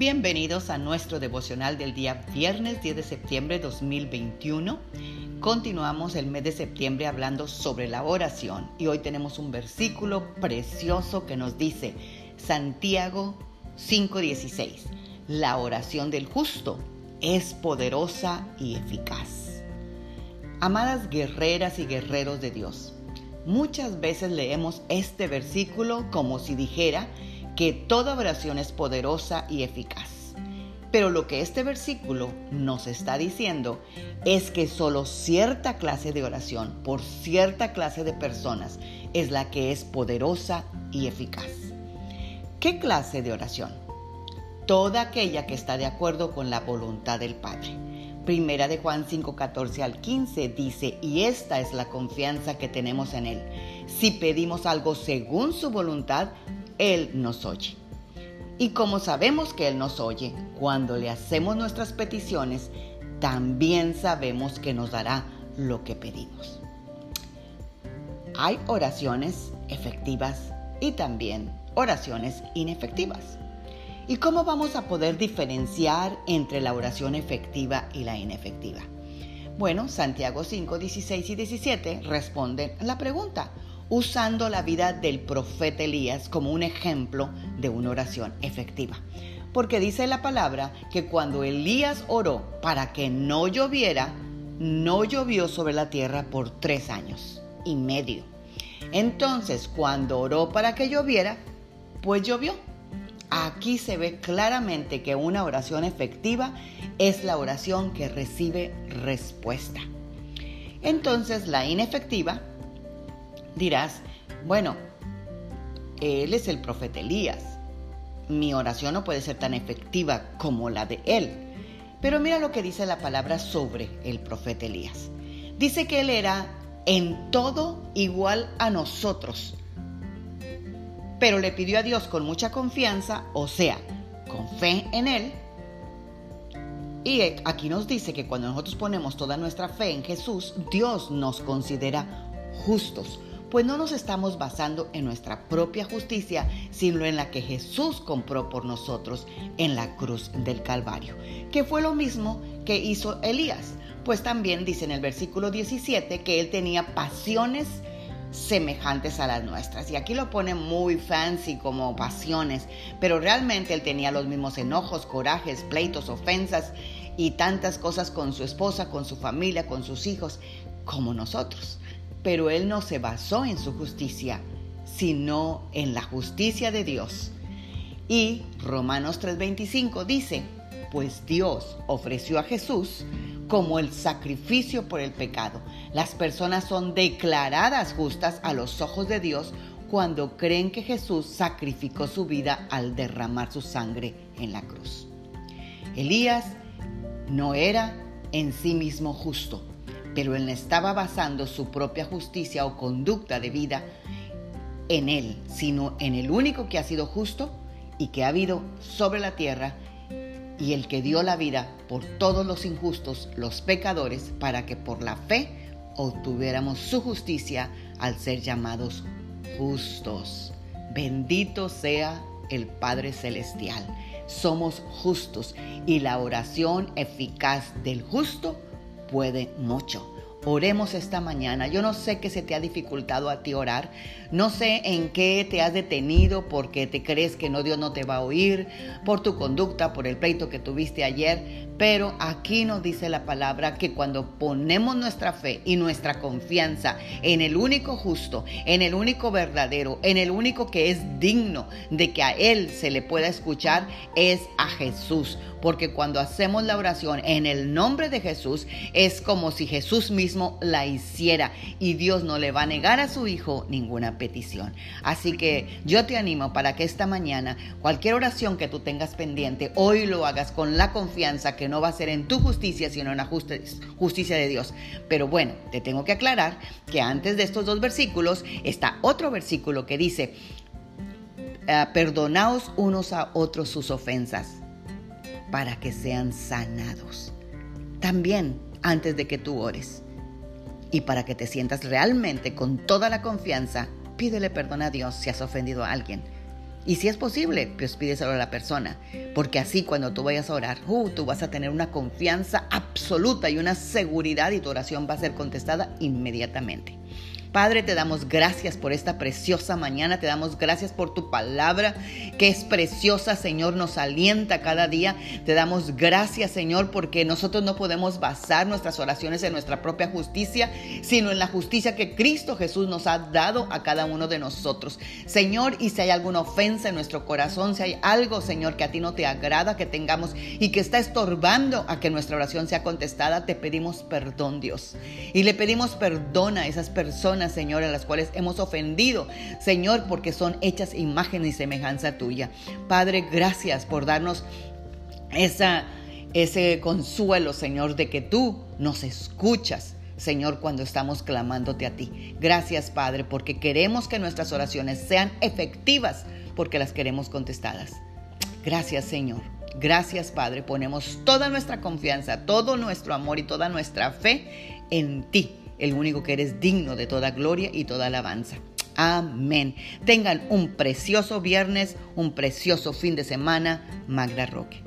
Bienvenidos a nuestro devocional del día viernes 10 de septiembre de 2021. Continuamos el mes de septiembre hablando sobre la oración y hoy tenemos un versículo precioso que nos dice Santiago 5:16. La oración del justo es poderosa y eficaz. Amadas guerreras y guerreros de Dios, muchas veces leemos este versículo como si dijera que toda oración es poderosa y eficaz. Pero lo que este versículo nos está diciendo es que solo cierta clase de oración por cierta clase de personas es la que es poderosa y eficaz. ¿Qué clase de oración? Toda aquella que está de acuerdo con la voluntad del Padre. Primera de Juan 5, 14 al 15 dice, y esta es la confianza que tenemos en Él. Si pedimos algo según su voluntad, él nos oye. Y como sabemos que Él nos oye, cuando le hacemos nuestras peticiones, también sabemos que nos dará lo que pedimos. Hay oraciones efectivas y también oraciones inefectivas. ¿Y cómo vamos a poder diferenciar entre la oración efectiva y la inefectiva? Bueno, Santiago 5, 16 y 17 responden la pregunta usando la vida del profeta Elías como un ejemplo de una oración efectiva. Porque dice la palabra que cuando Elías oró para que no lloviera, no llovió sobre la tierra por tres años y medio. Entonces, cuando oró para que lloviera, pues llovió. Aquí se ve claramente que una oración efectiva es la oración que recibe respuesta. Entonces, la inefectiva Dirás, bueno, él es el profeta Elías. Mi oración no puede ser tan efectiva como la de él. Pero mira lo que dice la palabra sobre el profeta Elías. Dice que él era en todo igual a nosotros. Pero le pidió a Dios con mucha confianza, o sea, con fe en él. Y aquí nos dice que cuando nosotros ponemos toda nuestra fe en Jesús, Dios nos considera justos pues no nos estamos basando en nuestra propia justicia, sino en la que Jesús compró por nosotros en la cruz del Calvario, que fue lo mismo que hizo Elías, pues también dice en el versículo 17 que él tenía pasiones semejantes a las nuestras. Y aquí lo pone muy fancy como pasiones, pero realmente él tenía los mismos enojos, corajes, pleitos, ofensas y tantas cosas con su esposa, con su familia, con sus hijos, como nosotros. Pero él no se basó en su justicia, sino en la justicia de Dios. Y Romanos 3:25 dice, pues Dios ofreció a Jesús como el sacrificio por el pecado. Las personas son declaradas justas a los ojos de Dios cuando creen que Jesús sacrificó su vida al derramar su sangre en la cruz. Elías no era en sí mismo justo, pero él estaba basando su propia justicia o conducta de vida en él, sino en el único que ha sido justo y que ha habido sobre la tierra y el que dio la vida por todos los injustos, los pecadores, para que por la fe obtuviéramos su justicia al ser llamados justos. Bendito sea el Padre Celestial. Somos justos y la oración eficaz del justo puede mucho. Oremos esta mañana. Yo no sé qué se te ha dificultado a ti orar. No sé en qué te has detenido porque te crees que no Dios no te va a oír, por tu conducta, por el pleito que tuviste ayer. Pero aquí nos dice la palabra que cuando ponemos nuestra fe y nuestra confianza en el único justo, en el único verdadero, en el único que es digno de que a Él se le pueda escuchar, es a Jesús. Porque cuando hacemos la oración en el nombre de Jesús, es como si Jesús mismo la hiciera y Dios no le va a negar a su Hijo ninguna petición. Así que yo te animo para que esta mañana cualquier oración que tú tengas pendiente, hoy lo hagas con la confianza que no va a ser en tu justicia, sino en la justicia de Dios. Pero bueno, te tengo que aclarar que antes de estos dos versículos está otro versículo que dice, eh, perdonaos unos a otros sus ofensas para que sean sanados. También antes de que tú ores. Y para que te sientas realmente con toda la confianza, pídele perdón a Dios si has ofendido a alguien Y si es posible, pues pídeselo a la persona, porque así cuando tú vayas a orar, uh, tú vas a tener una confianza absoluta y una seguridad y tu oración va a ser contestada inmediatamente. Padre, te damos gracias por esta preciosa mañana, te damos gracias por tu palabra que es preciosa, Señor, nos alienta cada día. Te damos gracias, Señor, porque nosotros no podemos basar nuestras oraciones en nuestra propia justicia, sino en la justicia que Cristo Jesús nos ha dado a cada uno de nosotros. Señor, y si hay alguna ofensa en nuestro corazón, si hay algo, Señor, que a ti no te agrada que tengamos y que está estorbando a que nuestra oración sea contestada, te pedimos perdón, Dios. Y le pedimos perdón a esas personas Señor, a las cuales hemos ofendido, Señor, porque son hechas imagen y semejanza tuya. Padre, gracias por darnos esa, ese consuelo, Señor, de que tú nos escuchas. Señor, cuando estamos clamándote a ti. Gracias, Padre, porque queremos que nuestras oraciones sean efectivas, porque las queremos contestadas. Gracias, Señor. Gracias, Padre. Ponemos toda nuestra confianza, todo nuestro amor y toda nuestra fe en ti el único que eres digno de toda gloria y toda alabanza. Amén. Tengan un precioso viernes, un precioso fin de semana. Magda Roque.